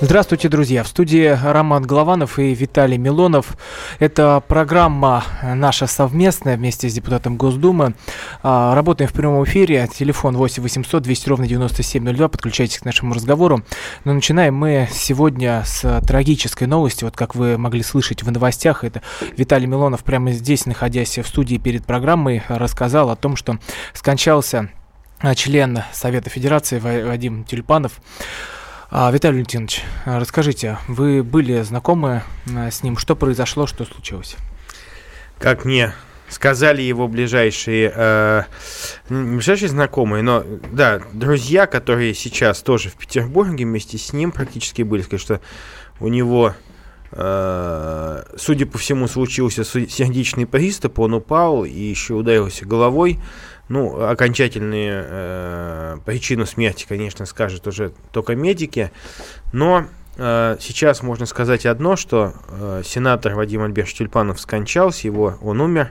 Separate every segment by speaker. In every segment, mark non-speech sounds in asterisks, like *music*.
Speaker 1: Здравствуйте, друзья. В студии Роман Голованов и Виталий Милонов. Это программа наша совместная вместе с депутатом Госдумы. А, работаем в прямом эфире. Телефон 8 800 200 ровно 9702. Подключайтесь к нашему разговору. Но начинаем мы сегодня с трагической новости. Вот как вы могли слышать в новостях, это Виталий Милонов прямо здесь, находясь в студии перед программой, рассказал о том, что скончался член Совета Федерации Вадим Тюльпанов. А, Виталий Валентинович, расскажите, вы были знакомы э, с ним? Что произошло, что случилось?
Speaker 2: Как мне сказали его ближайшие, э, ближайшие знакомые, но да, друзья, которые сейчас тоже в Петербурге вместе с ним практически были, сказать, что у него, э, судя по всему, случился сердечный приступ, он упал и еще ударился головой. Ну, окончательные э, причину смерти, конечно, скажут уже только медики. Но э, сейчас можно сказать одно, что э, сенатор Вадим Альбертович Тюльпанов скончался, его, он умер.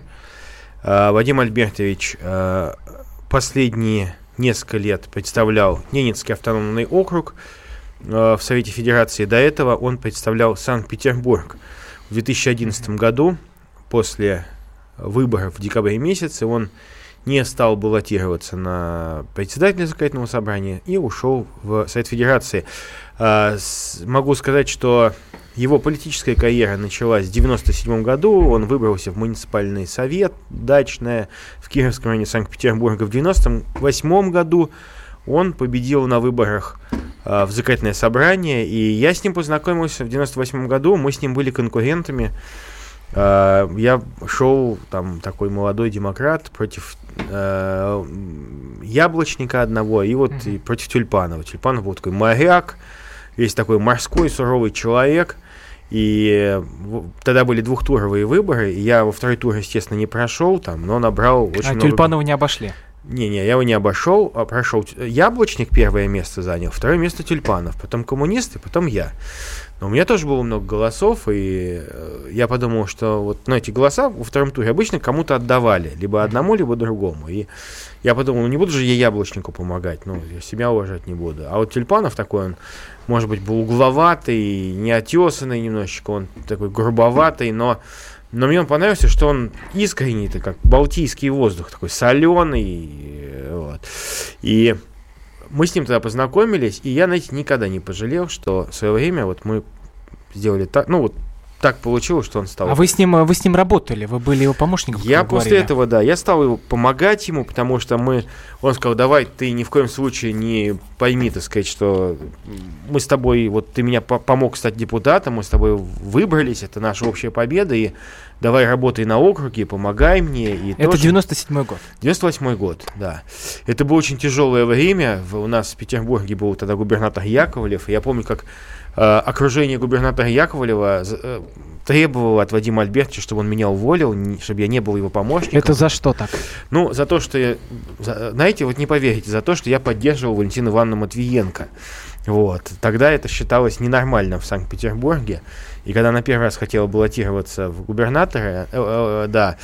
Speaker 2: Э, Вадим Альбертович э, последние несколько лет представлял Ненецкий автономный округ э, в Совете Федерации. До этого он представлял Санкт-Петербург. В 2011 году, после выборов в декабре месяце, он не стал баллотироваться на председателя законодательного собрания и ушел в Совет Федерации. А, могу сказать, что его политическая карьера началась в 1997 году. Он выбрался в муниципальный совет дачное в Кировском районе Санкт-Петербурга. В 1998 году он победил на выборах э, в законодательное собрание, и я с ним познакомился в 1998 году. Мы с ним были конкурентами. Э, я шел, там, такой молодой демократ против э, яблочника одного и вот mm-hmm. и против тюльпанова. Тюльпанов был такой моряк, весь такой морской суровый человек. И тогда были двухтуровые выборы. И я во второй тур, естественно, не прошел там, но набрал очень
Speaker 1: а
Speaker 2: много...
Speaker 1: Тюльпанова не обошли?
Speaker 2: Не-не, я его не обошел, а прошел. Яблочник первое место занял, второе место Тюльпанов, потом коммунисты, потом я. Но у меня тоже было много голосов, и э, я подумал, что вот ну, эти голоса во втором туре обычно кому-то отдавали, либо одному, либо другому. И я подумал, ну не буду же я яблочнику помогать, ну я себя уважать не буду. А вот Тюльпанов такой, он, может быть, был угловатый, неотесанный немножечко, он такой грубоватый, но, но мне он понравился, что он искренний, как балтийский воздух, такой соленый, вот. И мы с ним тогда познакомились, и я, знаете, никогда не пожалел, что в свое время вот мы сделали так, ну вот так получилось, что он стал.
Speaker 1: А вы с ним, вы с ним работали, вы были его помощником?
Speaker 2: Я после говорили. этого, да, я стал его помогать ему, потому что мы, он сказал, давай, ты ни в коем случае не пойми, так сказать, что мы с тобой, вот ты меня помог стать депутатом, мы с тобой выбрались, это наша общая победа, и давай работай на округе, помогай мне. И
Speaker 1: это тоже... 97-й год.
Speaker 2: 98-й год, да. Это было очень тяжелое время, у нас в Петербурге был тогда губернатор Яковлев, и я помню, как Э, окружение губернатора Яковлева э, требовало от Вадима Альбертовича, чтобы он меня уволил, чтобы я не был его помощником.
Speaker 1: Это за что так?
Speaker 2: Ну, за то, что я, за, знаете, вот не поверите, за то, что я поддерживал Валентину Ивановну Матвиенко. Вот. Тогда это считалось ненормальным в Санкт-Петербурге. И когда она первый раз хотела баллотироваться в губернаторы, э, э, э, да,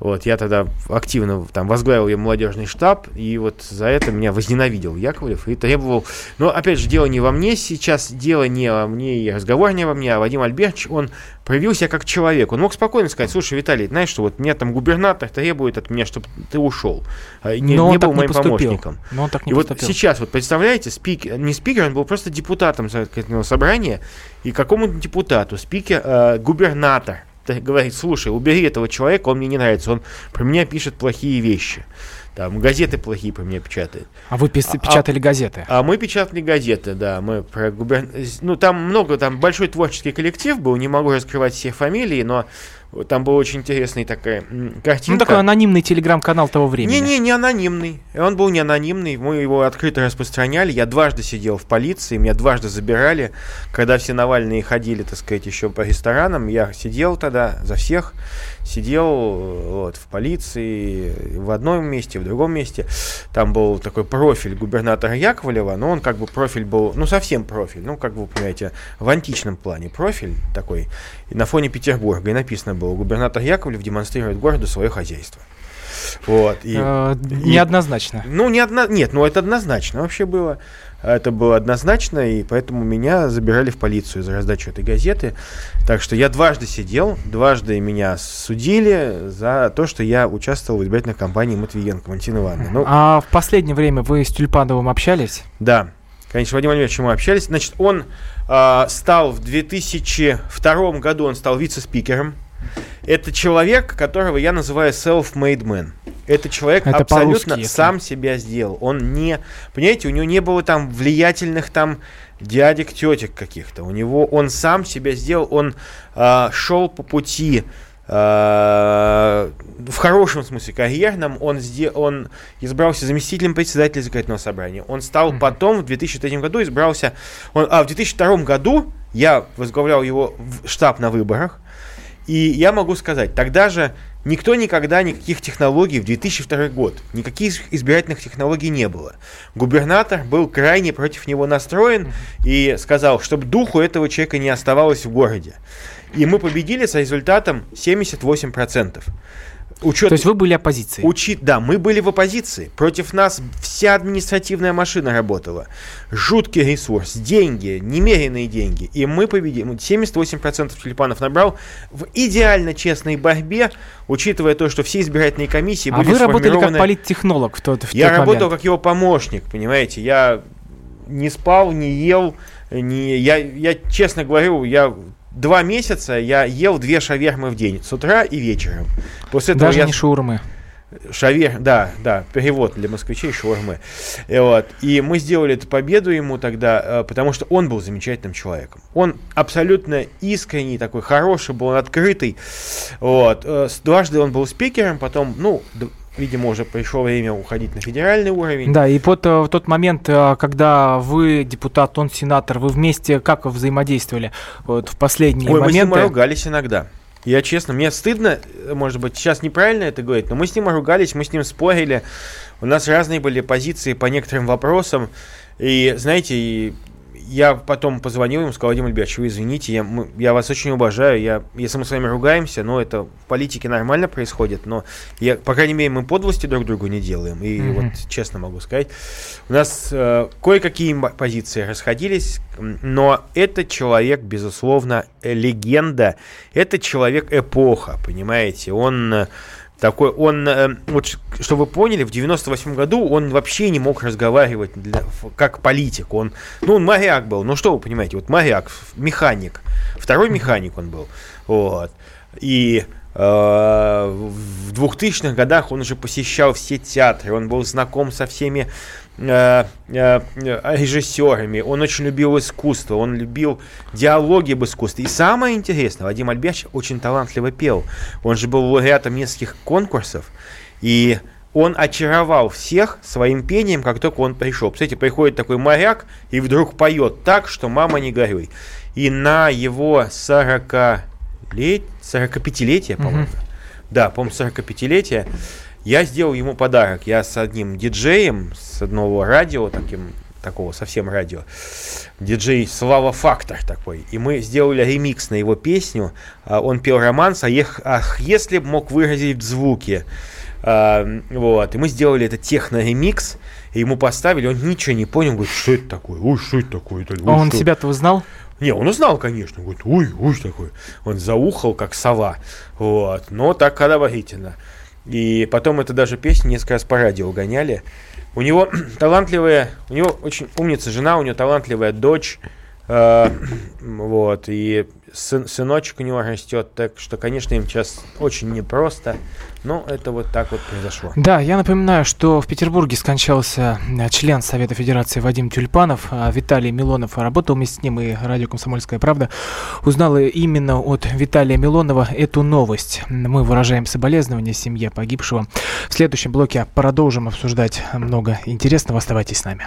Speaker 2: вот я тогда активно там возглавил ее молодежный штаб, и вот за это меня возненавидел Яковлев и требовал. Но опять же, дело не во мне сейчас, дело не во мне и разговор не во мне, а Вадим Альбертович, он проявил себя как человек. Он мог спокойно сказать, слушай, Виталий, знаешь что, вот меня там губернатор требует от меня, чтобы ты ушел, а не,
Speaker 1: Но
Speaker 2: не был
Speaker 1: моим
Speaker 2: не помощником.
Speaker 1: Но он так не
Speaker 2: и
Speaker 1: поступил.
Speaker 2: вот сейчас, вот представляете, спикер, не спикер, он был просто депутатом собрания, и какому-то депутату, спикер, э, губернатор, говорит, слушай, убери этого человека, он мне не нравится, он про меня пишет плохие вещи. Там газеты плохие про меня печатают.
Speaker 1: А вы пис- а, печатали газеты?
Speaker 2: А, а мы печатали газеты, да. Мы про губерн... Ну, там много, там большой творческий коллектив был, не могу раскрывать все фамилии, но там была очень интересная такая картинка. Ну,
Speaker 1: такой анонимный телеграм-канал того времени.
Speaker 2: Не-не, не анонимный. Он был не анонимный. Мы его открыто распространяли. Я дважды сидел в полиции, меня дважды забирали. Когда все Навальные ходили, так сказать, еще по ресторанам, я сидел тогда за всех. Сидел вот, в полиции в одном месте, в другом месте. Там был такой профиль губернатора Яковлева, но он как бы профиль был, ну, совсем профиль, ну, как вы понимаете, в античном плане профиль такой. И на фоне Петербурга. И написано было. Губернатор Яковлев демонстрирует городу свое хозяйство. Вот,
Speaker 1: и, э, неоднозначно.
Speaker 2: И, ну, не одно, нет, ну это однозначно вообще было. Это было однозначно, и поэтому меня забирали в полицию за раздачу этой газеты. Так что я дважды сидел, дважды меня судили за то, что я участвовал в избирательной кампании Матвиенко, Валентина Ивановна.
Speaker 1: Ну, а в последнее время вы с Тюльпановым общались?
Speaker 2: Да, конечно, Владимир Владимирович, мы общались. Значит, он э, стал в 2002 году, он стал вице-спикером. Это человек, которого я называю self-made man. Это человек Это абсолютно сам себя сделал. Он не, понимаете, у него не было там влиятельных там дядек, тетек каких-то. У него он сам себя сделал. Он э, шел по пути э, в хорошем смысле карьерном. Он, сде, он избрался заместителем председателя законодательного собрания. Он стал потом в 2003 году избрался. Он, а в 2002 году я возглавлял его штаб на выборах. И я могу сказать, тогда же никто никогда никаких технологий в 2002 год, никаких избирательных технологий не было. Губернатор был крайне против него настроен и сказал, чтобы духу этого человека не оставалось в городе. И мы победили с результатом 78%.
Speaker 1: Учет, То есть вы были оппозицией?
Speaker 2: Учит, да, мы были в оппозиции. Против нас вся административная машина работала. Жуткий ресурс, деньги, немеренные деньги. И мы победили. 78% тюльпанов набрал в идеально честной борьбе, учитывая то, что все избирательные комиссии
Speaker 1: а были вы работали как политтехнолог в тот, в
Speaker 2: Я
Speaker 1: тот
Speaker 2: работал как его помощник, понимаете. Я не спал, не ел, не, я, я честно говорю, я два месяца я ел две шавермы в день, с утра и вечером.
Speaker 1: После этого Даже я... не шаурмы.
Speaker 2: Шавер, да, да, перевод для москвичей шаурмы. И, вот. и мы сделали эту победу ему тогда, э, потому что он был замечательным человеком. Он абсолютно искренний, такой хороший был, он открытый. Вот. Э, дважды он был спикером, потом, ну, видимо, уже пришло время уходить на федеральный уровень.
Speaker 1: Да, и вот э, в тот момент, э, когда вы депутат, он сенатор, вы вместе как взаимодействовали вот, в последние Ой, моменты?
Speaker 2: мы с ним ругались иногда. Я честно, мне стыдно, может быть, сейчас неправильно это говорить, но мы с ним ругались, мы с ним спорили. У нас разные были позиции по некоторым вопросам. И, знаете, и я потом позвонил ему, сказал, Владимир Альбертович, вы извините, я, мы, я вас очень уважаю, я, если мы с вами ругаемся, но это в политике нормально происходит, но, я, по крайней мере, мы подлости друг другу не делаем, и mm-hmm. вот честно могу сказать, у нас э, кое-какие позиции расходились, но это человек, безусловно, легенда, это человек эпоха, понимаете, он такой, он, э, вот, чтобы вы поняли, в 98 году он вообще не мог разговаривать для, как политик. Он, ну, он моряк был, ну что вы понимаете, вот моряк, механик, второй механик он был, вот. И э, в 2000-х годах он уже посещал все театры, он был знаком со всеми режиссерами, он очень любил искусство, он любил диалоги об искусстве. И самое интересное, Вадим Альбяч очень талантливо пел. Он же был лауреатом нескольких конкурсов, и он очаровал всех своим пением, как только он пришел. Кстати, приходит такой моряк и вдруг поет так, что мама не горюй. И на его 40 лет, 45-летие, по-моему, mm-hmm. да, по-моему, 45-летие, я сделал ему подарок. Я с одним диджеем, с одного радио, таким, такого совсем радио, диджей Слава Фактор такой. И мы сделали ремикс на его песню. А, он пел романс, а ах, если бы мог выразить в звуке. А, вот. И мы сделали это техно-ремикс. И ему поставили, он ничего не понял, говорит, что это такое? Ой, что это такое? Ой,
Speaker 1: а он себя-то узнал?
Speaker 2: Не, он узнал, конечно. Говорит, ой, ой, такой. Он заухал, как сова. Вот. Но так кадаварительно. И потом это даже песни несколько раз по радио гоняли. У него *clears throat* талантливая, у него очень умница жена, у него талантливая дочь. Э, вот, и сын, сыночек у него растет, так что, конечно, им сейчас очень непросто, но это вот так вот произошло.
Speaker 1: Да, я напоминаю, что в Петербурге скончался э, член Совета Федерации Вадим Тюльпанов, а Виталий Милонов работал вместе с ним, и радио «Комсомольская правда» узнала именно от Виталия Милонова эту новость. Мы выражаем соболезнования семье погибшего. В следующем блоке продолжим обсуждать много интересного. Оставайтесь с нами.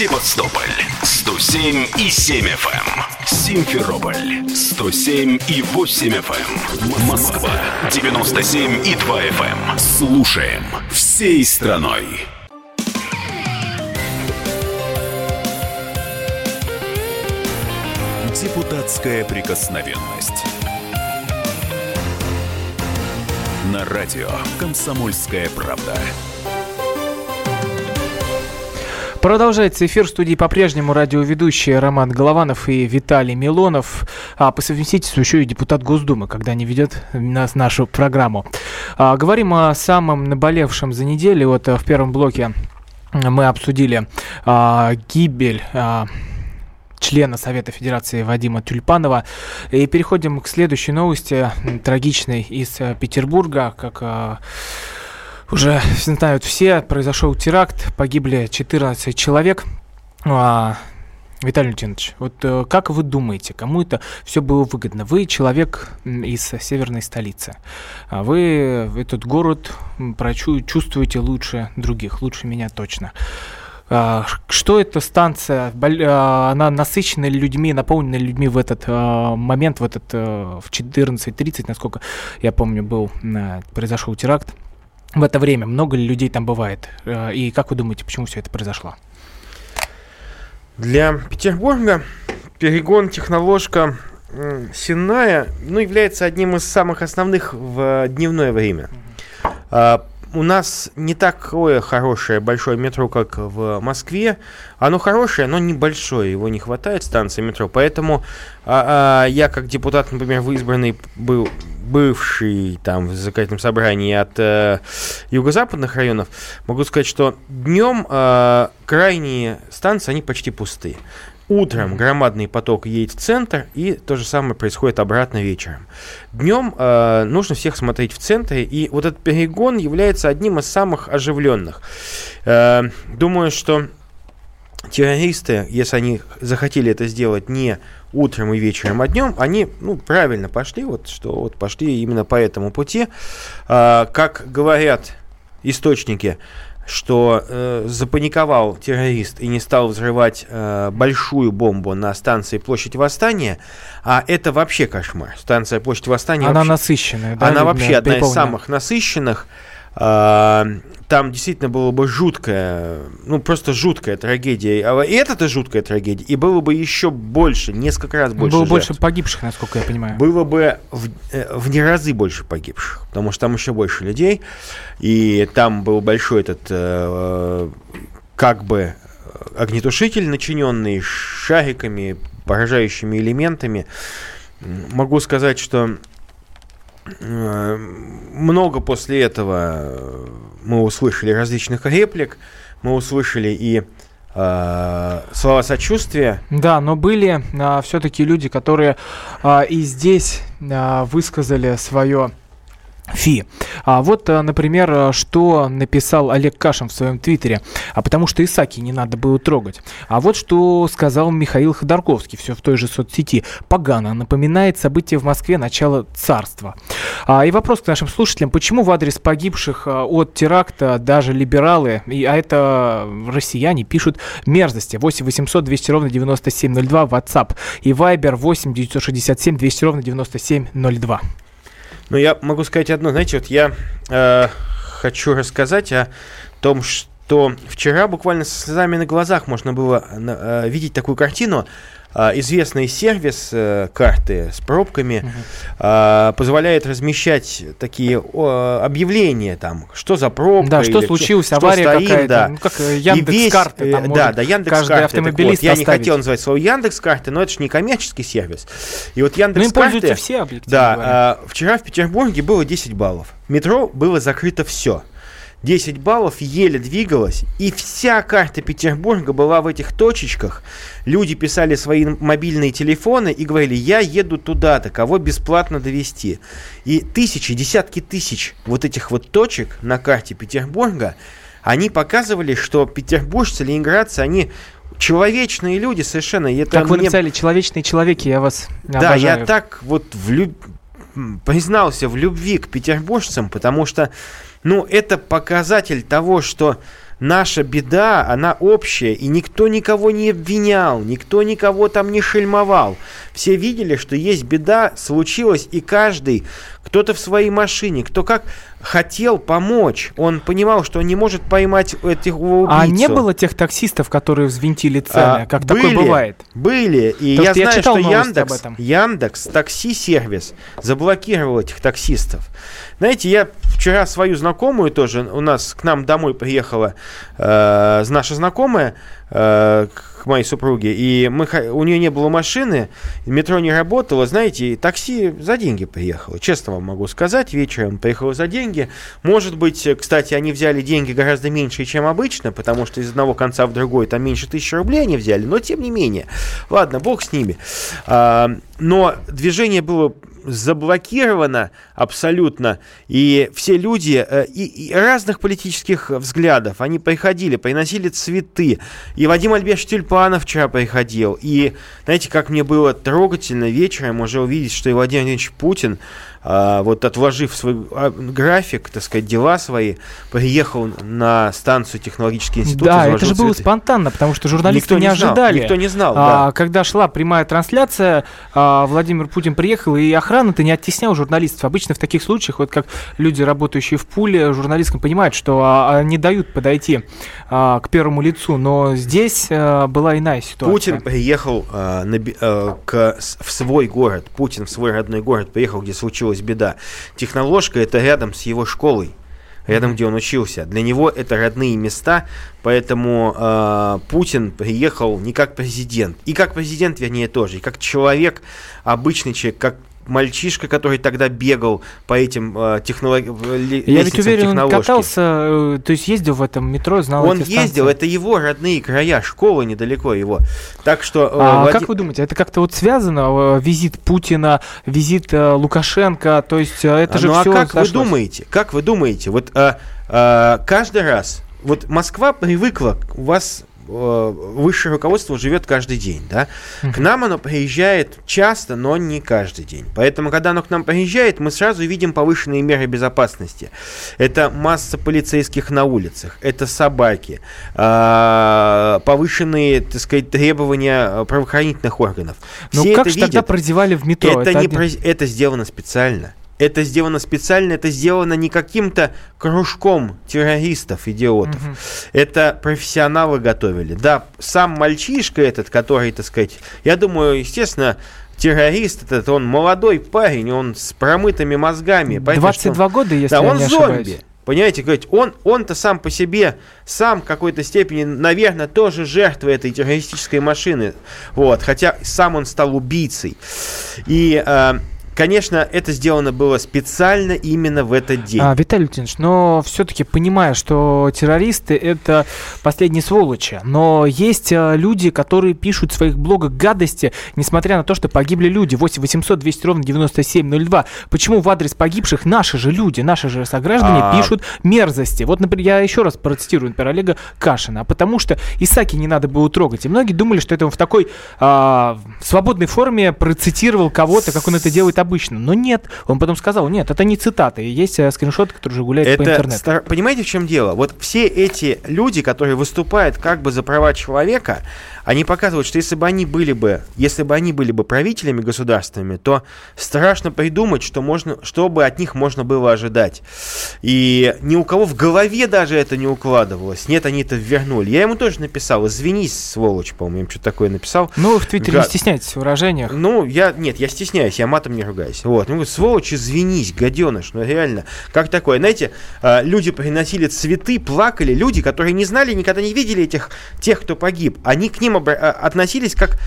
Speaker 3: Севастополь 107 и 7 FM. Симферополь 107 и 8 FM. Москва 97 и 2 FM. Слушаем всей страной. Депутатская прикосновенность. На радио «Комсомольская правда».
Speaker 1: Продолжается эфир в студии по-прежнему радиоведущие Роман Голованов и Виталий Милонов, а по совместительству еще и депутат Госдумы, когда не ведет нас нашу программу. А, говорим о самом наболевшем за неделю. Вот а, в первом блоке мы обсудили а, гибель а, члена Совета Федерации Вадима Тюльпанова. И переходим к следующей новости, трагичной из э, Петербурга, как а, уже знают все, произошел теракт, погибли 14 человек. А, Виталий Леонидович, вот э, как вы думаете, кому это все было выгодно? Вы человек из северной столицы. А вы этот город прочу, чувствуете лучше других, лучше меня точно. А, что эта станция, а, она насыщена людьми, наполнена людьми в этот момент, в этот в 14.30, насколько я помню, был, произошел теракт в это время? Много ли людей там бывает? Э, и как вы думаете, почему все это произошло?
Speaker 2: Для Петербурга перегон техноложка Сенная ну, является одним из самых основных в дневное время. А, у нас не такое хорошее большое метро, как в Москве. Оно хорошее, но небольшое, его не хватает станции метро. Поэтому а, а, я, как депутат, например, избранный был бывший там в законодательном собрании от э, юго-западных районов, могу сказать, что днем э, крайние станции, они почти пустые. Утром громадный поток едет в центр, и то же самое происходит обратно вечером. Днем э, нужно всех смотреть в центре, и вот этот перегон является одним из самых оживленных. Э, думаю, что террористы, если они захотели это сделать не утром и вечером, а днем, они ну, правильно пошли, вот, что вот пошли именно по этому пути. А, как говорят источники, что э, запаниковал террорист и не стал взрывать э, большую бомбу на станции Площадь Восстания, а это вообще кошмар. Станция Площадь Восстания...
Speaker 1: Она
Speaker 2: вообще,
Speaker 1: насыщенная, да?
Speaker 2: Она вообще одна из самых насыщенных. А, там действительно было бы жуткая, ну просто жуткая трагедия. А и это-то жуткая трагедия. И было бы еще больше, несколько раз больше
Speaker 1: Было
Speaker 2: жертв.
Speaker 1: больше погибших, насколько я понимаю.
Speaker 2: Было бы в, э, в не разы больше погибших, потому что там еще больше людей. И там был большой этот, э, как бы, огнетушитель, начиненный шариками, поражающими элементами. Могу сказать, что много после этого мы услышали различных реплик, мы услышали и э, слова сочувствия.
Speaker 1: Да, но были а, все-таки люди, которые а, и здесь а, высказали свое Фи. А вот, э, например, э, что написал Олег Кашин в своем твиттере. А потому что Исаки не надо было трогать. А вот что сказал Михаил Ходорковский, все в той же соцсети. Погано напоминает события в Москве начала царства. А, и вопрос к нашим слушателям. Почему в адрес погибших э, от теракта даже либералы, и, а это россияне, пишут мерзости? 8 800 200 ровно 9702 WhatsApp и Viber 8 967 200 ровно 9702.
Speaker 2: Ну, я могу сказать одно. Знаете, вот я э, хочу рассказать о том, что вчера буквально с слезами на глазах можно было э, видеть такую картину. А, известный сервис э, карты с пробками uh-huh. позволяет размещать такие объявления там, что за пробка.
Speaker 1: Да, что случилось, что авария какая-то. Да.
Speaker 2: Ну, как э, Яндекс карты. Там да, да, Яндекс каждый карты. автомобилист вот, Я не хотел называть слово Яндекс карты, но это же не коммерческий сервис. И вот Яндекс ну, карты.
Speaker 1: все
Speaker 2: Да, а, вчера в Петербурге было 10 баллов. Метро было закрыто все. 10 баллов, еле двигалась, и вся карта Петербурга была в этих точечках. Люди писали свои мобильные телефоны и говорили, я еду туда-то, кого бесплатно довести. И тысячи, десятки тысяч вот этих вот точек на карте Петербурга, они показывали, что петербуржцы, ленинградцы, они человечные люди совершенно. Это
Speaker 1: как вы
Speaker 2: мне-
Speaker 1: написали, человечные человеки, я вас
Speaker 2: Да, я так вот влю- м, признался в любви к петербуржцам, потому что, ну, это показатель того, что наша беда, она общая, и никто никого не обвинял, никто никого там не шельмовал. Все видели, что есть беда, случилось, и каждый, кто-то в своей машине, кто как хотел помочь. Он понимал, что он не может поймать этих убийцу.
Speaker 1: А не было тех таксистов, которые взвинтили цены,
Speaker 2: А,
Speaker 1: как такое
Speaker 2: были,
Speaker 1: бывает?
Speaker 2: Были. И
Speaker 1: Потому
Speaker 2: я
Speaker 1: что
Speaker 2: знаю, что Яндекс. Яндекс такси-сервис заблокировал этих таксистов. Знаете, я вчера свою знакомую тоже, у нас к нам домой приехала э, наша знакомая э, к моей супруге, и мы, у нее не было машины, метро не работало, знаете, и такси за деньги приехало. Честно вам могу сказать, вечером приехало за деньги. Может быть, кстати, они взяли деньги гораздо меньше, чем обычно, потому что из одного конца в другой там меньше тысячи рублей они взяли, но тем не менее. Ладно, бог с ними. А, но движение было заблокировано абсолютно, и все люди э, и, и разных политических взглядов, они приходили, приносили цветы, и Вадим Альбертович Тюльпанов вчера приходил, и знаете, как мне было трогательно вечером уже увидеть, что и Владимир Владимирович Путин, вот отложив свой а, график, так сказать, дела свои, приехал на станцию технологический институт.
Speaker 1: Да, это же
Speaker 2: изложил
Speaker 1: было
Speaker 2: цветы.
Speaker 1: спонтанно, потому что журналисты
Speaker 2: Никто
Speaker 1: не,
Speaker 2: не знал,
Speaker 1: ожидали.
Speaker 2: никто не знал,
Speaker 1: А,
Speaker 2: да.
Speaker 1: Когда шла прямая трансляция, а, Владимир Путин приехал, и охрана-то не оттеснял журналистов. Обычно в таких случаях, вот как люди, работающие в пуле, журналистам понимают, что а, а, не дают подойти а, к первому лицу. Но здесь а, была иная ситуация.
Speaker 2: Путин приехал а, на а, к, в свой город, Путин в свой родной город приехал, где случилась беда. Техноложка это рядом с его школой, рядом, где он учился. Для него это родные места, поэтому а, Путин приехал не как президент, и как президент, вернее, тоже, и как человек, обычный человек, как мальчишка, который тогда бегал по этим э, технолог... ле-
Speaker 1: Я ведь уверен, он катался, э, то есть ездил в этом метро, знал
Speaker 2: Он ездил, это его родные края, школа недалеко его. Так что... э,
Speaker 1: А
Speaker 2: Влади-
Speaker 1: как вы думаете, это как-то вот связано, э, визит Путина, визит э, Лукашенко, то есть э, это же
Speaker 2: ну
Speaker 1: все
Speaker 2: а как вы думаете? Как вы думаете? Вот а, а, каждый раз, вот Москва привыкла, вас э, высшее руководство живет каждый день, да? К нам оно приезжает часто, но не каждый день. Поэтому, когда оно к нам приезжает, мы сразу видим повышенные меры безопасности. Это масса полицейских на улицах, это собаки, а, повышенные, так сказать, требования э, правоохранительных органов.
Speaker 1: Ну
Speaker 2: Все
Speaker 1: как
Speaker 2: это
Speaker 1: же тогда
Speaker 2: видят.
Speaker 1: продевали в метро?
Speaker 2: Это, не
Speaker 1: один-
Speaker 2: произ- это сделано специально. Это сделано специально, это сделано не каким-то кружком террористов, идиотов.
Speaker 1: Мгм.
Speaker 2: Это профессионалы готовили. Да, сам мальчишка этот, который, так сказать, я думаю, естественно, террорист этот, он молодой парень, он с промытыми мозгами. Понятно, что он-
Speaker 1: 22 года, если
Speaker 2: да,
Speaker 1: я
Speaker 2: он
Speaker 1: не
Speaker 2: зомби.
Speaker 1: ошибаюсь.
Speaker 2: Понимаете, говорить, он, он-то сам по себе, сам в какой-то степени, наверное, тоже жертва этой террористической машины. Вот, хотя сам он стал убийцей. И, э, конечно, это сделано было специально именно в этот день.
Speaker 1: А, Виталий Леонидович, но все-таки понимая, что террористы это последние сволочи, но есть а, люди, которые пишут в своих блогах гадости, несмотря на то, что погибли люди. 8 800 200 ровно 9702. Почему в адрес погибших наши же люди, наши же сограждане
Speaker 2: А.
Speaker 1: пишут мерзости? Вот, например, я еще раз процитирую, например, Олега Кашина, потому что Исаки не надо было трогать. И многие думали, что это он в такой а, свободной форме процитировал кого-то, как он это делает обычно. Но нет, он потом сказал, нет, это не цитаты. Есть э, скриншоты, которые уже гуляют по
Speaker 2: Это
Speaker 1: интернету.
Speaker 2: стар- Понимаете, в чем дело? Вот все эти люди, которые выступают как бы за права человека, они показывают, что если бы они были бы, если бы они были бы правителями государственными, то страшно придумать, что можно, что бы от них можно было ожидать. И ни у кого в голове даже это не укладывалось. Нет, они это вернули. Я ему тоже написал, извинись, сволочь, по-моему, что-то такое написал.
Speaker 1: Ну, в Твиттере
Speaker 2: Гад.
Speaker 1: не стесняйтесь в выражениях.
Speaker 2: Ну, я, нет, я стесняюсь, я матом не ругаюсь. Вот, ну, сволочь, извинись, гаденыш, ну, реально. Как такое? Знаете, а, люди приносили цветы, плакали, люди, которые не знали, никогда не видели этих, тех, кто погиб. Они к ним а, относились как,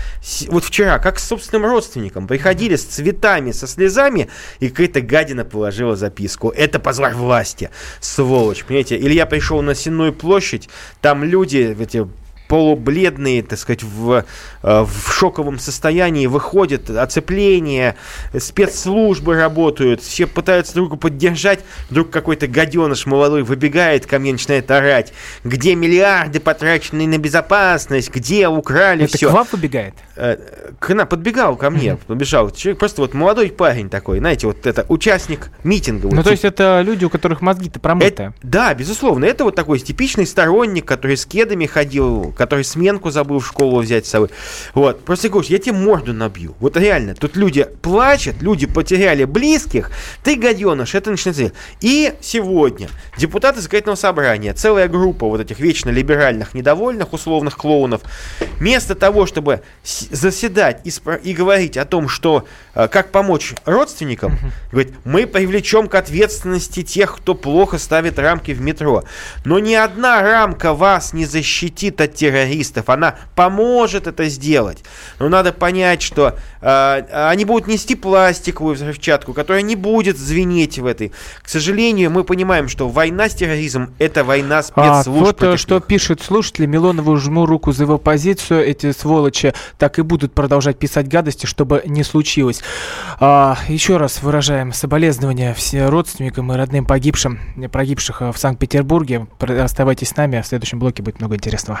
Speaker 2: вот вчера, как к собственным родственникам. Приходили с цветами, со слезами, и какая-то гадина положила записку. Это позор власти, сволочь, понимаете? Или я пришел на Сенную площадь, там люди, эти полубледные, так сказать, в, в шоковом состоянии выходят, оцепление, спецслужбы работают, все пытаются друг друга поддержать, вдруг какой-то гаденыш молодой выбегает ко мне, начинает орать, где миллиарды потраченные на безопасность, где украли
Speaker 1: Это
Speaker 2: все.
Speaker 1: к вам выбегает?
Speaker 2: К, подбегал ко мне, побежал. Человек просто вот молодой парень такой, знаете, вот это участник митинга.
Speaker 1: Ну,
Speaker 2: вот,
Speaker 1: то есть это люди, у которых мозги-то промытые.
Speaker 2: это, да, безусловно. Это вот такой типичный сторонник, который с кедами ходил, который сменку забыл в школу взять с собой. Вот. Просто говорю, я тебе морду набью. Вот реально. Тут люди плачут, люди потеряли близких. Ты, гаденыш, это начинается. И сегодня депутаты законодательного собрания, целая группа вот этих вечно либеральных, недовольных, условных клоунов, вместо того, чтобы заседать и, и говорить о том, что э, как помочь родственникам, говорит, мы привлечем к ответственности тех, кто плохо ставит рамки в метро. Но ни одна рамка вас не защитит от террористов. Она поможет это сделать. Но надо понять, что э, они будут нести пластиковую взрывчатку, которая не будет звенеть в этой. К сожалению, мы понимаем, что война с терроризмом это война спецслужб.
Speaker 1: А, вот э, что них. пишет слушатель. Милонову жму руку за его позицию. Эти сволочи так и будут продолжать писать гадости, чтобы не случилось. А, еще раз выражаем соболезнования всем родственникам и родным погибшим, погибших в Санкт-Петербурге. Оставайтесь с нами, в следующем блоке будет много интересного.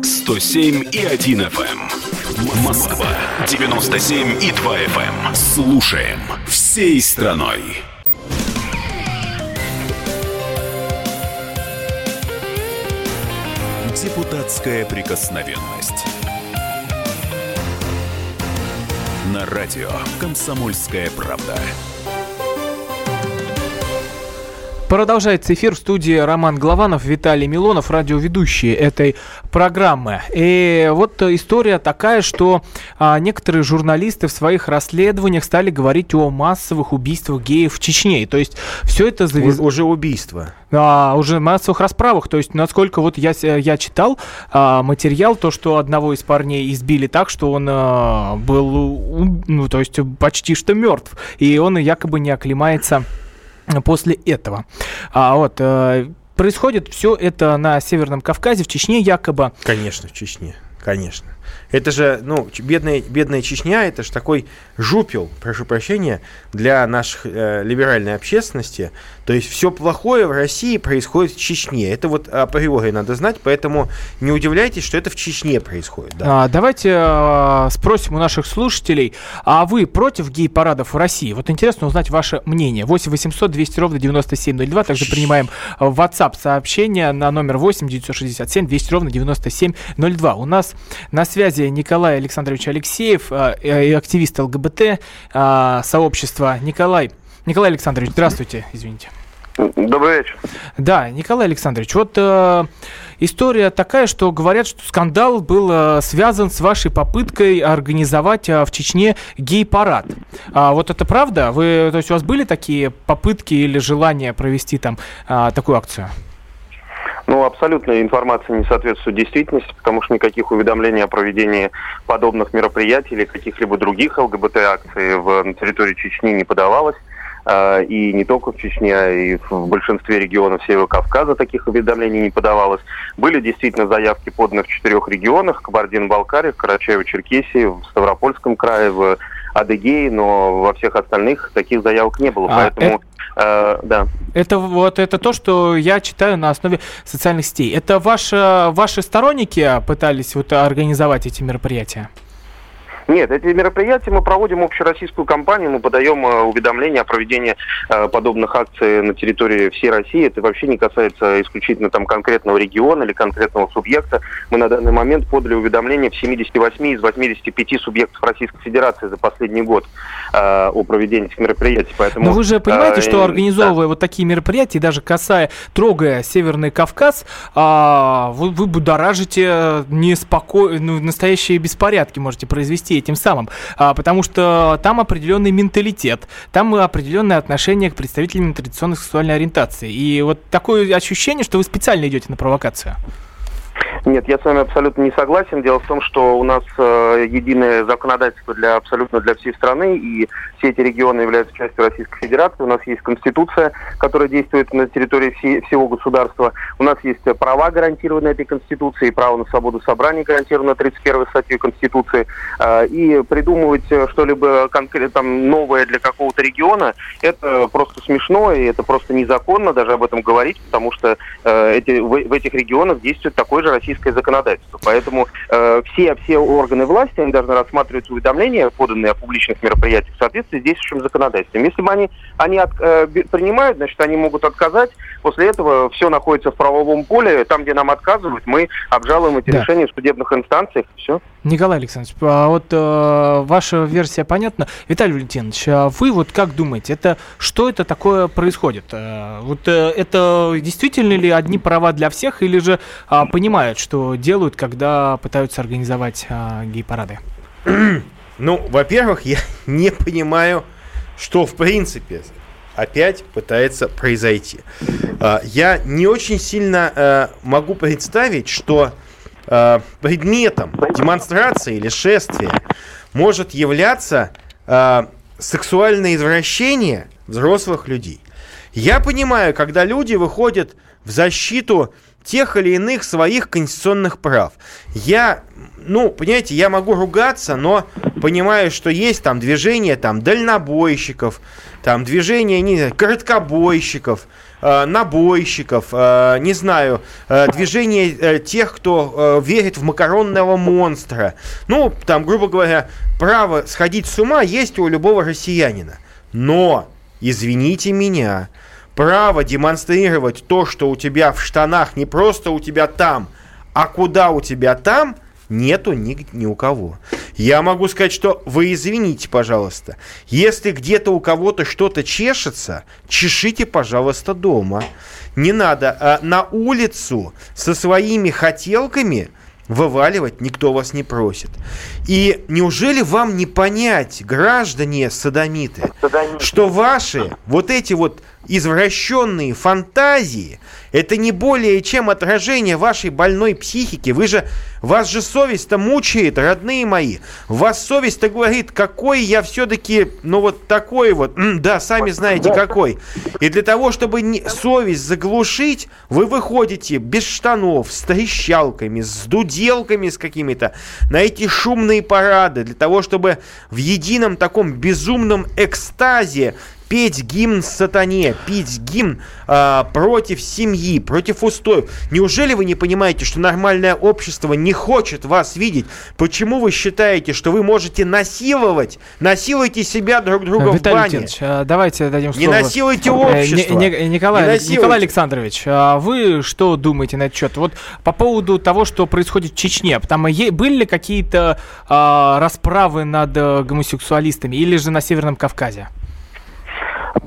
Speaker 3: 107 и 1 FM. Москва 97 и 2 FM. Слушаем всей страной. Депутатская прикосновенность. На радио «Комсомольская правда».
Speaker 1: Продолжается эфир в студии Роман Главанов, Виталий Милонов, радиоведущие этой программы. И вот история такая, что а, некоторые журналисты в своих расследованиях стали говорить о массовых убийствах геев в Чечне. То есть все это завез...
Speaker 2: Уже убийство.
Speaker 1: А, уже массовых расправах. То есть насколько вот я, я читал а, материал, то, что одного из парней избили так, что он а, был, ну, то есть почти что мертв. И он якобы не оклемается после этого. А вот э, происходит все это на Северном Кавказе, в Чечне якобы.
Speaker 2: Конечно, в Чечне, конечно. Это же, ну, бедная, бедная Чечня, это же такой жупел, прошу прощения, для нашей э, либеральной общественности. То есть все плохое в России происходит в Чечне. Это вот априори надо знать, поэтому не удивляйтесь, что это в Чечне происходит.
Speaker 1: Да. А, давайте а, спросим у наших слушателей, а вы против гей-парадов в России? Вот интересно узнать ваше мнение. 8 800 200 ровно 9702. Также принимаем WhatsApp сообщение на номер 8 967 200 ровно 9702. У нас на связи Николай Александрович Алексеев, а, активист ЛГБТ а, сообщества. Николай, Николай Александрович, здравствуйте, извините.
Speaker 4: Добрый вечер.
Speaker 1: Да, Николай Александрович, вот э, история такая, что говорят, что скандал был э, связан с вашей попыткой организовать э, в Чечне гей-парад. А вот это правда? Вы, то есть у вас были такие попытки или желания провести там э, такую акцию?
Speaker 4: Ну, абсолютно информация не соответствует действительности, потому что никаких уведомлений о проведении подобных мероприятий или каких-либо других ЛГБТ-акций в, на территории Чечни не подавалось. А, и не только в Чечне, а и в большинстве регионов Северного Кавказа таких уведомлений не подавалось. Были действительно заявки поданы в четырех регионах, Кабардино-Балкарии, Карачаево-Черкесии, в Ставропольском крае, в Адыгее, но во всех остальных таких заявок не было. А поэтому,
Speaker 1: это, э, да. Это вот это то, что я читаю на основе социальных сетей. Это ваши, ваши сторонники пытались вот организовать эти мероприятия?
Speaker 4: Нет, эти мероприятия мы проводим общероссийскую кампанию, мы подаем э, уведомления о проведении э, подобных акций на территории всей России. Это вообще не касается исключительно там конкретного региона или конкретного субъекта. Мы на данный момент подали уведомления в 78 из 85 субъектов Российской Федерации за последний год э, о проведении этих мероприятий.
Speaker 1: Поэтому, Но вы же понимаете, что организовывая да. вот такие мероприятия, даже касая, трогая Северный Кавказ, а, вы, вы будоражите неспокойно, ну, настоящие беспорядки можете произвести этим самым, а, потому что там определенный менталитет, там определенное отношение к представителям традиционной сексуальной ориентации. И вот такое ощущение, что вы специально идете на провокацию.
Speaker 4: Нет, я с вами абсолютно не согласен. Дело в том, что у нас э, единое законодательство для абсолютно для всей страны, и все эти регионы являются частью Российской Федерации. У нас есть Конституция, которая действует на территории все, всего государства. У нас есть права, гарантированные этой Конституцией, право на свободу собрания, гарантированное 31 статьей Конституции. Э, и придумывать что-либо конкретно новое для какого-то региона, это просто смешно, и это просто незаконно даже об этом говорить, потому что э, эти, в, в этих регионах действует такой же российское законодательство. Поэтому э, все, все органы власти, они должны рассматривать уведомления, поданные о публичных мероприятиях в соответствии с действующим законодательством. Если бы они, они от, э, принимают, значит, они могут отказать. После этого все находится в правовом поле. Там, где нам отказывают, мы обжалуем эти да. решения в судебных инстанциях. Все.
Speaker 1: Николай Александрович, а вот э, ваша версия понятна. Виталий Валентинович, а вы вот как думаете, это что это такое происходит? Э, вот э, это действительно ли одни права для всех, или же э, понимают, что делают, когда пытаются организовать э, гей-парады? *clears throat*
Speaker 2: Ну, во-первых, я *laughs* не понимаю, что в принципе опять пытается произойти. Э, я не очень сильно э, могу представить, что э, предметом демонстрации или шествия может являться э, сексуальное извращение взрослых людей. Я понимаю, когда люди выходят в защиту тех или иных своих конституционных прав. Я, ну, понимаете, я могу ругаться, но понимаю, что есть там движение там дальнобойщиков, там движение не короткобойщиков, э, набойщиков, э, не знаю, э, движение э, тех, кто э, верит в макаронного монстра. Ну, там, грубо говоря, право сходить с ума есть у любого россиянина. Но, извините меня, право демонстрировать то, что у тебя в штанах не просто у тебя там, а куда у тебя там – нету ни, ни у кого. Я могу сказать, что вы извините, пожалуйста, если где-то у кого-то что-то чешется, чешите, пожалуйста, дома. Не надо а на улицу со своими хотелками вываливать никто вас не просит. И неужели вам не понять, граждане садомиты, что ваши вот эти вот извращенные фантазии – это не более чем отражение вашей больной психики. Вы же, вас же совесть-то мучает, родные мои. Вас совесть-то говорит, какой я все-таки, ну вот такой вот, да, сами знаете какой. И для того, чтобы не, совесть заглушить, вы выходите без штанов, с трещалками, с дуделками с какими-то, на эти шумные парады, для того, чтобы в едином таком безумном экстазе петь гимн сатане, петь гимн э, против семьи, против устоев. Неужели вы не понимаете, что нормальное общество не хочет вас видеть? Почему вы считаете, что вы можете насиловать, насилуйте себя друг друга Виталий в бане?
Speaker 1: А, давайте дадим слово.
Speaker 2: Не насилуйте э, общество.
Speaker 1: Не, не, Николай, не насилуйте. Николай Александрович, а вы что думаете на этот счет? Вот по поводу того, что происходит в Чечне, там были ли какие-то а, расправы над э, гомосексуалистами или же на Северном Кавказе?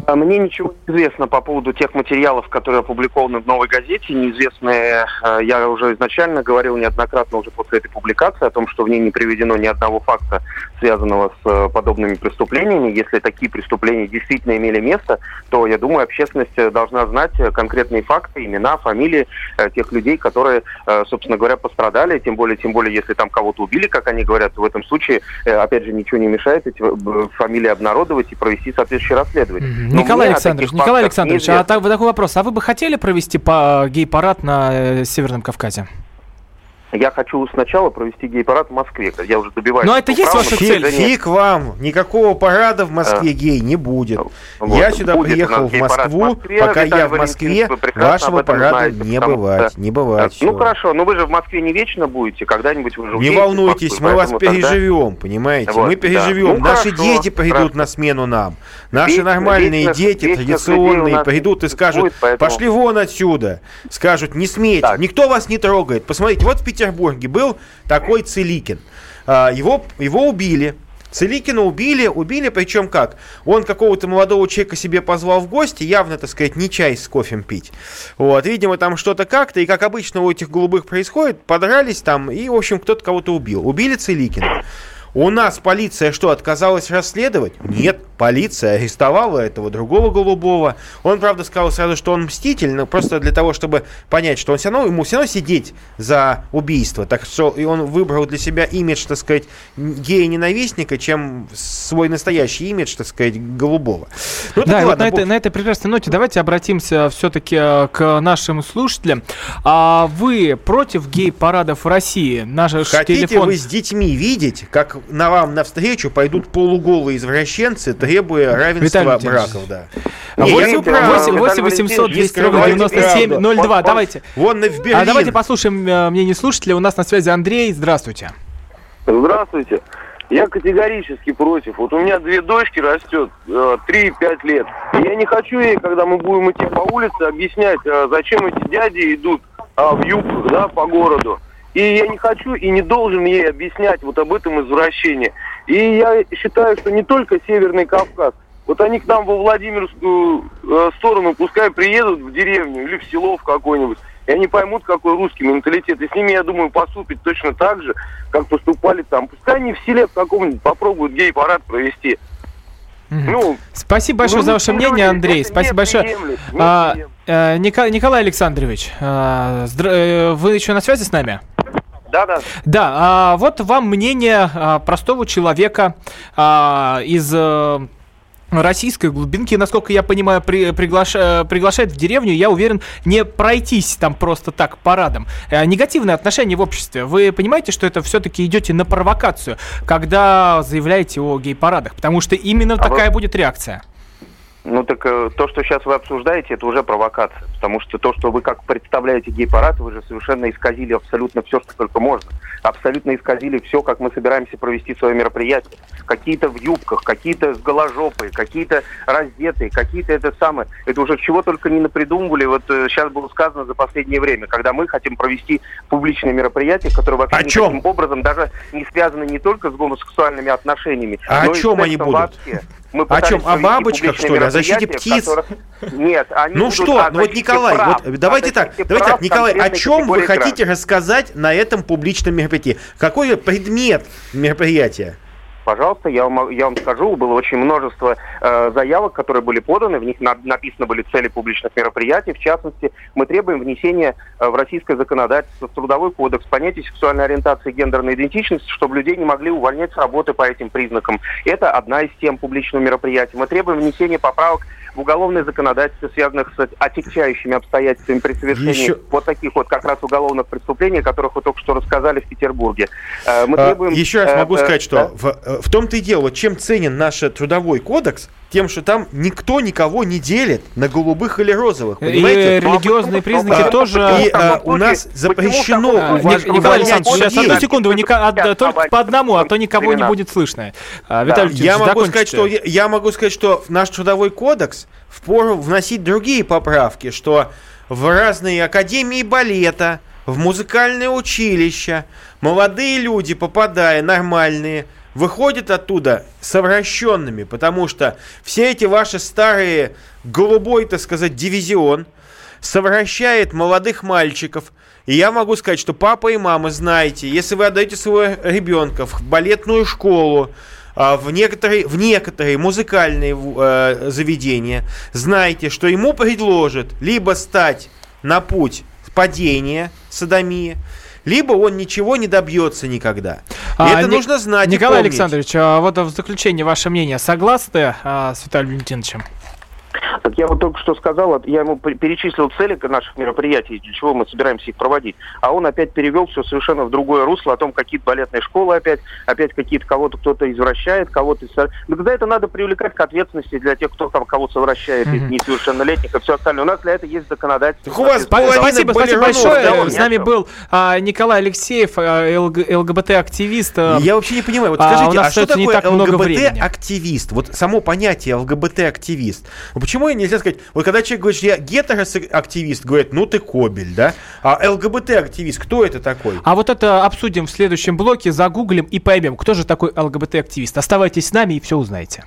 Speaker 4: А мне ничего не известно по поводу тех материалов, которые опубликованы в «Новой газете». Неизвестные, э, я уже изначально говорил неоднократно уже после этой публикации о том, что в ней не приведено ни одного факта, связанного с э, подобными преступлениями. Если такие преступления действительно имели место, то, я думаю, общественность должна знать конкретные факты, имена, фамилии э, тех людей, которые, собственно говоря, пострадали. Тем более, тем более, если там кого-то убили, как они говорят, в этом случае, опять же, ничего не мешает эти фамилии обнародовать и провести соответствующее расследование.
Speaker 1: Но Николай Александрович, Николай Александрович, а так, такой вопрос. А вы бы хотели провести по гей-парад на э, Северном Кавказе?
Speaker 4: Я хочу сначала провести гей-парад в Москве. Я уже добиваюсь.
Speaker 1: Но это есть ваша цель?
Speaker 2: Фиг вам! Никакого парада в Москве а, гей не будет. Вот, я сюда будет приехал в Москву, в Москве, пока Виталий я в Москве, вашего парада знаете, не бывать, что... не бывать.
Speaker 4: Ну хорошо, но вы же в Москве не вечно будете, когда-нибудь вы же
Speaker 2: Не волнуйтесь, Москвы, мы вас переживем, тогда... понимаете? Вот, мы переживем. Да. Ну, Наши хорошо, дети придут хорошо. на смену нам. Наши вечно, нормальные вечно, дети, вечно традиционные, придут и скажут, будет, поэтому... пошли вон отсюда. Скажут, не смейте, никто вас не трогает. Посмотрите, вот в Петербурге был такой Целикин. А, его, его убили. Целикина убили, убили, причем как? Он какого-то молодого человека себе позвал в гости, явно, так сказать, не чай с кофем пить. Вот, видимо, там что-то как-то, и как обычно у этих голубых происходит, подрались там, и, в общем, кто-то кого-то убил. Убили Целикина. У нас полиция что, отказалась расследовать? Нет, полиция арестовала этого другого голубого. Он, правда, сказал сразу, что он мститель, но просто для того, чтобы понять, что он все равно, ему все равно сидеть за убийство. Так что и он выбрал для себя имидж, так сказать, гея-ненавистника, чем свой настоящий имидж, так сказать, голубого.
Speaker 1: Ну, да, и вот на, этой, на этой прекрасной ноте давайте обратимся все-таки э, к нашим слушателям. А вы против гей-парадов в России? Наш
Speaker 2: Хотите телефон... вы с детьми видеть, как на вам навстречу пойдут полуголые извращенцы, требуя равенства
Speaker 1: Виталий
Speaker 2: браков. Да.
Speaker 1: 8 800 200 97 02. Давайте. Вон в Берлин. А давайте послушаем э, мнение слушателя. У нас на связи Андрей. Здравствуйте.
Speaker 5: Здравствуйте. Я категорически против. Вот у меня две дочки растет, 3-5 э, лет. я не хочу ей, когда мы будем идти по улице, объяснять, э, зачем эти дяди идут а, в юбках, да, по городу. И я не хочу и не должен ей объяснять вот об этом извращении. И я считаю, что не только Северный Кавказ, вот они к нам во Владимирскую э, сторону пускай приедут в деревню или в село в какое-нибудь, и они поймут, какой русский менталитет. И с ними, я думаю, поступить точно так же, как поступали там. Пускай они в селе в каком-нибудь попробуют гей-парад провести.
Speaker 1: Ну, Спасибо большое ну, за ваше мнение, Андрей. Спасибо большое. А, Николай Александрович, а, э, вы еще на связи с нами?
Speaker 5: Да, да.
Speaker 1: Да, а, вот вам мнение а, простого человека а, из российской глубинки, насколько я понимаю, при, приглаша, приглашает в деревню, я уверен, не пройтись там просто так парадом. Негативное отношение в обществе. Вы понимаете, что это все-таки идете на провокацию, когда заявляете о гей-парадах? Потому что именно а такая вы... будет реакция.
Speaker 4: Ну так э, то, что сейчас вы обсуждаете, это уже провокация. Потому что то, что вы как представляете гей-парад, вы же совершенно исказили абсолютно все, что только можно. Абсолютно исказили все, как мы собираемся провести свое мероприятие. Какие-то в юбках, какие-то с голожопой, какие-то раздетые, какие-то это самое. Это уже чего только не напридумывали. Вот э, сейчас было сказано за последнее время, когда мы хотим провести публичное мероприятие, которое вообще
Speaker 2: о никаким
Speaker 4: чем? образом даже не связано не только с гомосексуальными отношениями,
Speaker 2: а но о чем они будут? Вообще. Мы о чем? О бабочках, что ли? О защите птиц? Которых...
Speaker 4: Нет, они
Speaker 2: Ну что, ну вот Николай, прав, вот давайте так, давайте так, Николай, о чем вы хотите рассказать на этом публичном мероприятии? Какой предмет мероприятия?
Speaker 4: Пожалуйста, я вам, я вам скажу, было очень множество э, заявок, которые были поданы, в них на, написаны были цели публичных мероприятий. В частности, мы требуем внесения э, в российское законодательство, в трудовой кодекс, понятие сексуальной ориентации и гендерной идентичности, чтобы людей не могли увольнять с работы по этим признакам. Это одна из тем публичного мероприятия. Мы требуем внесения поправок в уголовное законодательство, связанных с отягчающими обстоятельствами при совершении Еще... вот таких вот как раз уголовных преступлений, о которых вы только что рассказали в Петербурге.
Speaker 2: Э, мы а, требуем... Еще раз могу э, сказать, что да? в, э, в том-то и дело, чем ценен наш трудовой кодекс, тем, что там никто никого не делит на голубых или розовых.
Speaker 1: Понимаете? И религиозные признаки а, тоже.
Speaker 2: И а, у нас запрещено
Speaker 1: уважать. Николай Александрович, сейчас одну секунду, вы нико, от, только по одному, а то никого не будет слышно.
Speaker 2: А, Виталий да. я могу сказать, что я, я могу сказать, что в наш трудовой кодекс впору вносить другие поправки, что в разные академии балета, в музыкальное училище молодые люди, попадая нормальные, выходят оттуда совращенными, потому что все эти ваши старые голубой, так сказать, дивизион совращает молодых мальчиков. И я могу сказать, что папа и мама, знаете, если вы отдаете своего ребенка в балетную школу, а, в некоторые, в некоторые музыкальные э, заведения, знайте, что ему предложат либо стать на путь падения, садомии, либо он ничего не добьется никогда. А, это Ник- нужно знать.
Speaker 1: Николай Александрович, а вот в заключение ваше мнение, согласны а, с Виталием Валентиновичем?
Speaker 4: Так я вот только что сказал, я ему перечислил цели наших мероприятий, для чего мы собираемся их проводить. А он опять перевел все совершенно в другое русло, о том, какие-то балетные школы опять, опять какие-то кого-то кто-то извращает, кого-то... Ну, тогда это надо привлекать к ответственности для тех, кто там кого-то совращает, mm-hmm. несовершеннолетних и все остальное. У нас для этого есть законодательство.
Speaker 1: У вас спасибо, спасибо большое. С нами был а, Николай Алексеев, а, ЛГБТ-активист. А,
Speaker 2: я вообще не понимаю, вот а, скажите, а, а что такое ЛГБТ-активист? Вот само понятие ЛГБТ-активист. Ну, почему нельзя сказать, вот когда человек говорит, что я гетероактивист, говорит, ну ты кобель, да? А ЛГБТ-активист, кто это такой?
Speaker 1: А вот это обсудим в следующем блоке, загуглим и поймем, кто же такой ЛГБТ-активист. Оставайтесь с нами и все узнаете.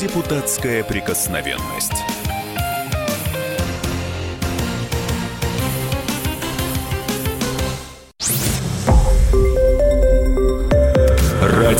Speaker 3: Депутатская прикосновенность.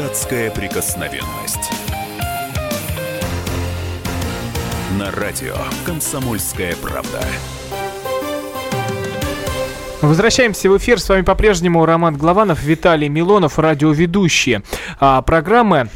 Speaker 3: Депутатская прикосновенность. На радио «Комсомольская правда».
Speaker 1: Возвращаемся в эфир. С вами по-прежнему Роман Главанов, Виталий Милонов, радиоведущие а, программы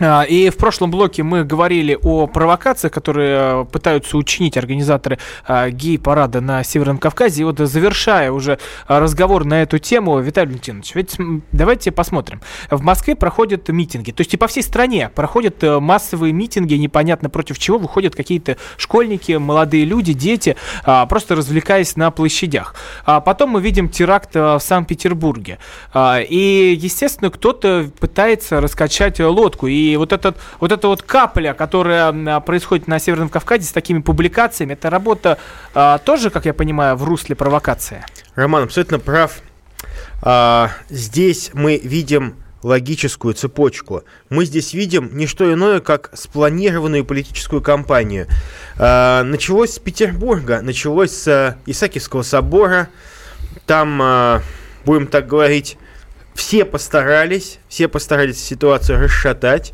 Speaker 1: и в прошлом блоке мы говорили о провокациях, которые э, пытаются учинить организаторы а, гей-парада на Северном Кавказе. И вот завершая уже разговор на эту тему, Виталий Валентинович, ведь давайте посмотрим. В Москве проходят митинги, то есть и по всей стране проходят э, массовые митинги, непонятно против чего выходят какие-то школьники, молодые люди, дети, а, просто развлекаясь на площадях. Потом мы видим теракт э, в Санкт-Петербурге. И, естественно, кто-то пытается раскачать лодку. И и вот, этот, вот эта вот капля, которая происходит на Северном Кавказе с такими публикациями, это работа а, тоже, как я понимаю, в русле провокации?
Speaker 2: Роман абсолютно прав. А, здесь мы видим логическую цепочку. Мы здесь видим не что иное, как спланированную политическую кампанию. А, началось с Петербурга, началось с Исаакиевского собора. Там, а, будем так говорить, все постарались, все постарались ситуацию расшатать.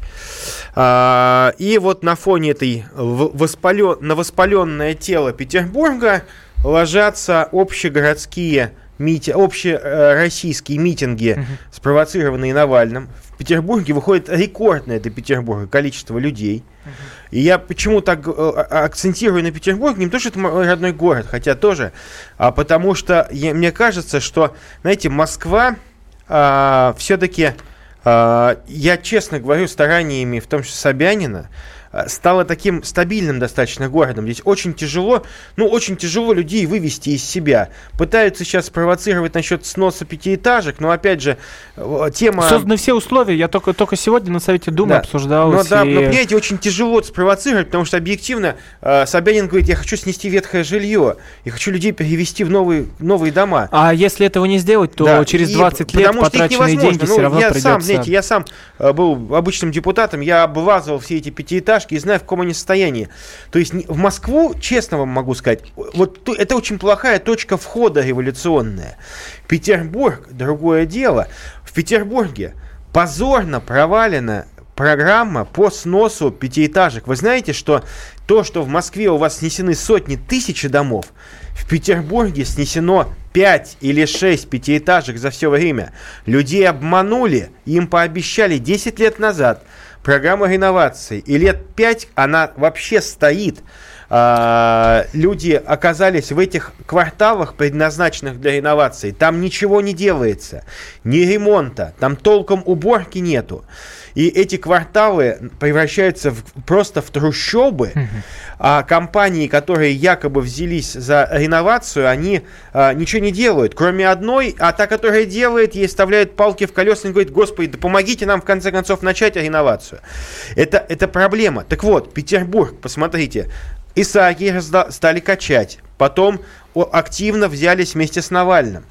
Speaker 2: А, и вот на фоне этой воспален, на воспаленное тело Петербурга ложатся общегородские мити, общероссийские митинги, угу. спровоцированные Навальным. В Петербурге выходит рекордное для Петербурга количество людей. Угу. И я почему так э, а, акцентирую на Петербург, не то, что это мой родной город, хотя тоже, а потому что я, мне кажется, что, знаете, Москва все-таки, а, я честно говорю, стараниями, в том числе Собянина, стало таким стабильным достаточно городом. Здесь очень тяжело, ну, очень тяжело людей вывести из себя. Пытаются сейчас провоцировать насчет сноса пятиэтажек, но, опять же, э, тема...
Speaker 1: Созданы все условия, я только, только сегодня на Совете Думы да. обсуждал.
Speaker 2: Но, да, но, понимаете, очень тяжело спровоцировать, потому что, объективно, э, Собянин говорит, я хочу снести ветхое жилье, я хочу людей перевести в новые, новые дома.
Speaker 1: А если этого не сделать, то да, через 20 лет потраченные деньги ну, все равно
Speaker 2: я
Speaker 1: придется...
Speaker 2: Сам, знаете, я сам был обычным депутатом, я обвазывал все эти пятиэтажки, бумажки и знаю, в каком они состоянии. То есть в Москву, честно вам могу сказать, вот это очень плохая точка входа революционная. Петербург, другое дело. В Петербурге позорно провалена программа по сносу пятиэтажек. Вы знаете, что то, что в Москве у вас снесены сотни тысяч домов, в Петербурге снесено 5 или 6 пятиэтажек за все время. Людей обманули, им пообещали 10 лет назад – программа реновации. И лет пять она вообще стоит. А, люди оказались в этих кварталах, предназначенных для реновации. Там ничего не делается. Ни ремонта. Там толком уборки нету. И эти кварталы превращаются в, просто в трущобы. А компании, которые якобы взялись за реновацию, они а, ничего не делают, кроме одной, а та, которая делает, ей вставляет палки в колеса и говорит, господи, да помогите нам в конце концов начать реновацию. Это, это проблема. Так вот, Петербург, посмотрите, Исааки стали качать, потом активно взялись вместе с Навальным.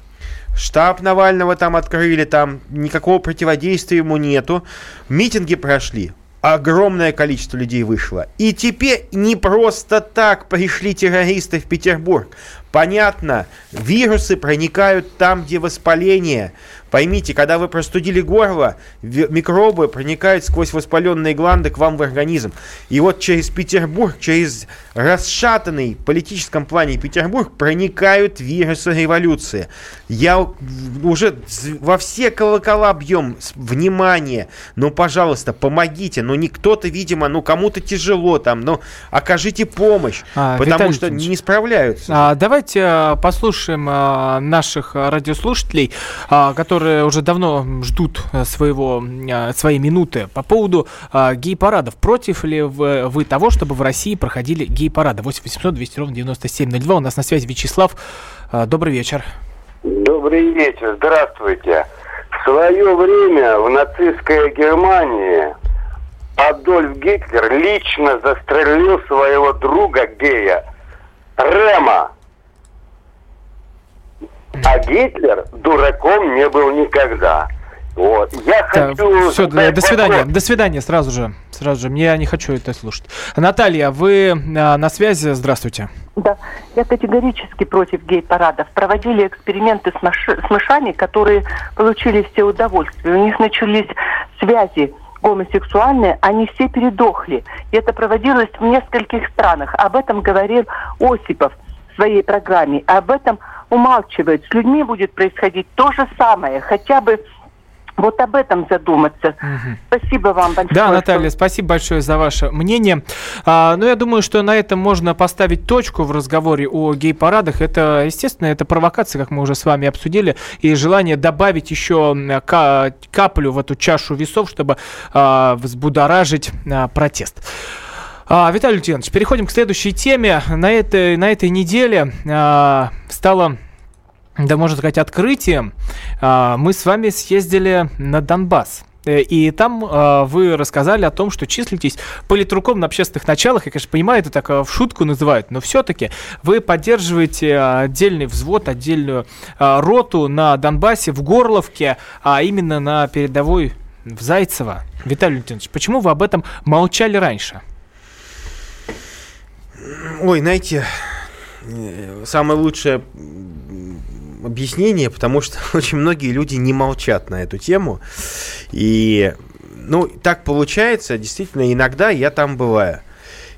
Speaker 2: Штаб Навального там открыли, там никакого противодействия ему нету. Митинги прошли, огромное количество людей вышло. И теперь не просто так пришли террористы в Петербург. Понятно, вирусы проникают там, где воспаление. Поймите, когда вы простудили горло, микробы проникают сквозь воспаленные гланды к вам в организм. И вот через Петербург, через расшатанный в политическом плане Петербург проникают вирусы революции. Я уже во все колокола бьем. Внимание! Ну, пожалуйста, помогите. Ну, не кто-то, видимо, ну, кому-то тяжело там. Ну, окажите помощь. А, потому Виталий что не справляются.
Speaker 1: А, давайте а, послушаем а, наших радиослушателей, а, которые уже давно ждут э, своего, э, своей минуты по поводу э, гей-парадов. Против ли вы, того, чтобы в России проходили гей-парады? 8 800 200 ровно 9702. У нас на связи Вячеслав. Добрый вечер.
Speaker 6: Добрый вечер. Здравствуйте. В свое время в нацистской Германии Адольф Гитлер лично застрелил своего друга гея Рема. А Гитлер дураком не был никогда. Вот. Я
Speaker 1: хочу... Все, до, до свидания. Вопрос. До свидания сразу же. Сразу же. Мне не хочу это слушать. Наталья, вы а, на связи. Здравствуйте.
Speaker 7: Да, я категорически против гей-парадов. Проводили эксперименты с, маш... с мышами, которые получили все удовольствие. У них начались связи гомосексуальные, они все передохли. И это проводилось в нескольких странах. Об этом говорил Осипов в своей программе. Об этом умалчивает. С людьми будет происходить то же самое, хотя бы вот об этом задуматься. Угу. Спасибо вам большое.
Speaker 1: Да, Наталья, что... спасибо большое за ваше мнение. А, ну, я думаю, что на этом можно поставить точку в разговоре о гей-парадах. Это, естественно, это провокация, как мы уже с вами обсудили, и желание добавить еще каплю в эту чашу весов, чтобы а, взбудоражить а, протест. А, Виталий Лютинович, переходим к следующей теме. На этой, на этой неделе а, стало да, можно сказать, открытием. А, мы с вами съездили на Донбасс. Э, и там э, вы рассказали о том, что числитесь политруком на общественных началах. Я, конечно, понимаю, это так э, в шутку называют, но все-таки вы поддерживаете отдельный взвод, отдельную э, роту на Донбассе, в Горловке, а именно на передовой в Зайцево. Виталий Леонидович, почему вы об этом молчали раньше?
Speaker 2: Ой, знаете, самое лучшее объяснение, потому что *laughs* очень многие люди не молчат на эту тему. И, ну, так получается, действительно, иногда я там бываю.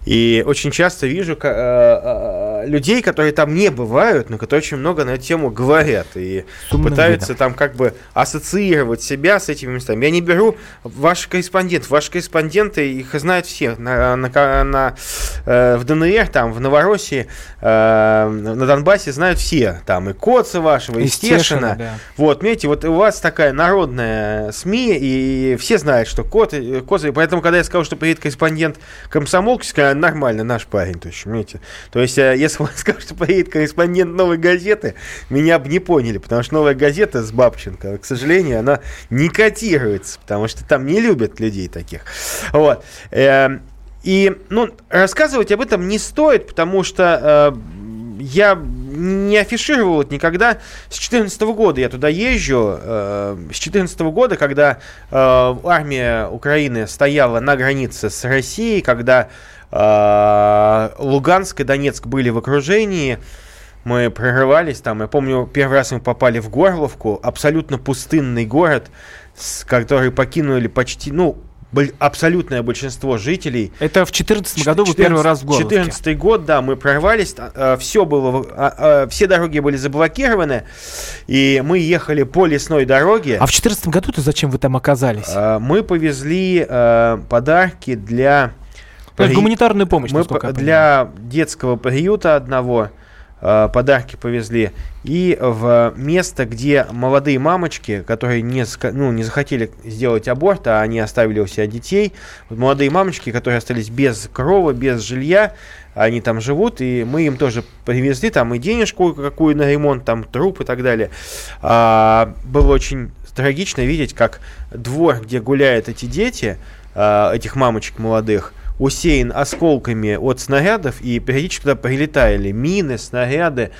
Speaker 2: И очень часто вижу э, э, людей, которые там не бывают, но которые очень много на эту тему говорят и Сумным пытаются видом. там как бы ассоциировать себя с этими местами. Я не беру ваших корреспондентов. Ваши корреспонденты, их знают все. На, на, на, э, в ДНР, там, в Новороссии, э, на Донбассе знают все. Там и Коца вашего, и, и Стешина. Да. Вот, видите, вот у вас такая народная СМИ, и все знают, что Кот, Коца. Поэтому, когда я сказал, что приедет корреспондент комсомолки, сказали, нормально, наш парень, то есть, понимаете? То есть, э, если он *laughs* скажет, что поедет корреспондент новой газеты, меня бы не поняли, потому что новая газета с Бабченко, к сожалению, она не котируется, потому что там не любят людей таких. Вот. Эм, и, ну, рассказывать об этом не стоит, потому что э, я не афишировал это никогда. С 2014 года я туда езжу. Э, с 2014 года, когда армия Украины стояла на границе с Россией, когда Луганск и Донецк были в окружении. Мы прорывались там. Я помню, первый раз мы попали в Горловку, абсолютно пустынный город, который покинули почти, ну, абсолютное большинство жителей.
Speaker 1: Это в 2014 году 14, вы первый раз в Горловке.
Speaker 2: 2014 год, да, мы прорвались, а, все было, а, все дороги были заблокированы, и мы ехали по лесной дороге.
Speaker 1: А в 2014 году-то зачем вы там оказались?
Speaker 2: Мы повезли подарки для
Speaker 1: то есть гуманитарную помощь,
Speaker 2: Мы для детского приюта одного э, подарки повезли. И в место, где молодые мамочки, которые не, ну, не захотели сделать аборт, а они оставили у себя детей, вот молодые мамочки, которые остались без крова, без жилья, они там живут, и мы им тоже привезли там и денежку какую на ремонт, там труп и так далее. А, было очень трагично видеть, как двор, где гуляют эти дети, а, этих мамочек молодых, усеян осколками от снарядов, и периодически туда прилетали мины, снаряды.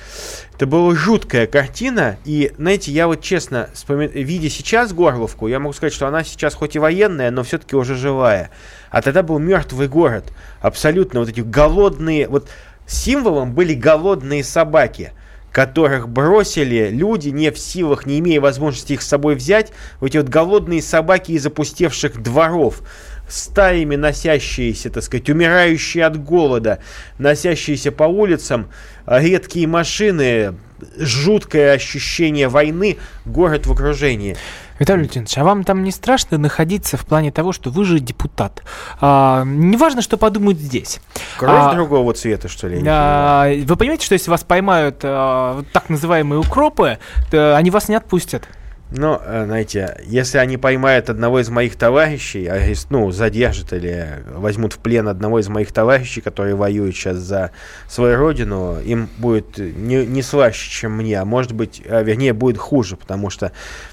Speaker 2: Это была жуткая картина, и, знаете, я вот честно, вспоми... видя сейчас Горловку, я могу сказать, что она сейчас хоть и военная, но все-таки уже живая. А тогда был мертвый город, абсолютно вот эти голодные, вот символом были голодные собаки – которых бросили люди, не в силах, не имея возможности их с собой взять, вот эти вот голодные собаки из опустевших дворов, стаями носящиеся, так сказать, умирающие от голода, носящиеся по улицам, редкие машины, жуткое ощущение войны, город в окружении.
Speaker 1: Виталий Валентинович, а вам там не страшно находиться в плане того, что вы же депутат? А, неважно, что подумают здесь.
Speaker 2: Кровь а, другого цвета, что ли?
Speaker 1: А, вы понимаете, что если вас поймают а, так называемые укропы, то они вас не отпустят?
Speaker 2: Ну, э, знаете, если они поймают одного из моих товарищей, ну, задержат или возьмут в плен одного из моих товарищей, которые воюют сейчас за свою родину, им будет не, не слаще, чем мне, а может быть, а, вернее, будет хуже, потому что,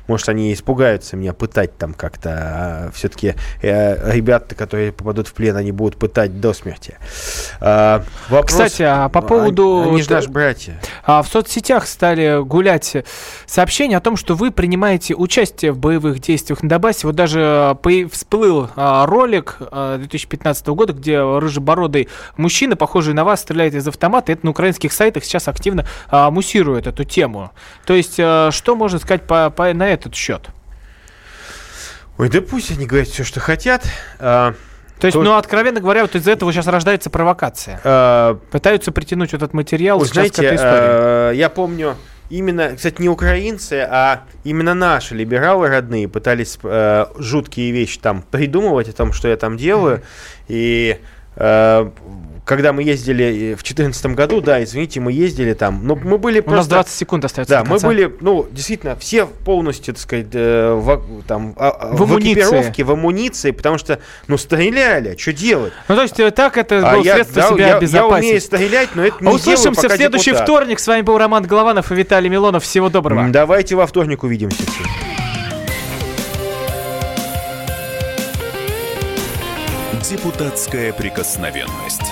Speaker 2: может, они испугаются меня пытать там как-то, а все-таки э, ребята, которые попадут в плен, они будут пытать до смерти.
Speaker 1: А, вопрос, Кстати, а по поводу...
Speaker 2: Они же наши братья.
Speaker 1: А в соцсетях стали гулять сообщения о том, что вы принимаете принимаете участие в боевых действиях на Донбассе. Вот даже э, всплыл а, ролик 2015 э, года, где рыжебородый мужчина, похожий на вас, стреляет из автомата. Это на украинских сайтах сейчас активно муссирует эту тему. То есть, э, что можно сказать по, по, на этот счет?
Speaker 2: Ой, да пусть они говорят все, что хотят. А,
Speaker 1: то есть, то... ну, откровенно говоря, вот из-за этого сейчас рождается провокация. А... Пытаются притянуть вот этот материал
Speaker 2: Вы знаете. А, я помню, именно, кстати, не украинцы, а именно наши либералы родные пытались э, жуткие вещи там придумывать о том, что я там делаю. И э, когда мы ездили э, в 2014 году, да, извините, мы ездили там, но мы были
Speaker 1: просто... У нас 20 секунд остается
Speaker 2: Да, мы были, ну, действительно, все полностью, так сказать, э, в, там, а, а, в, в экипировке, в амуниции, потому что, ну, стреляли, что делать?
Speaker 1: Ну, то есть э, так это а было средство я, себя
Speaker 2: я,
Speaker 1: обезопасить.
Speaker 2: Я умею стрелять, но это
Speaker 1: не а Услышимся в следующий депутат. вторник. С вами был Роман Голованов и Виталий Милонов. Всего доброго.
Speaker 2: Давайте во вторник увидимся все.
Speaker 3: Депутатская прикосновенность.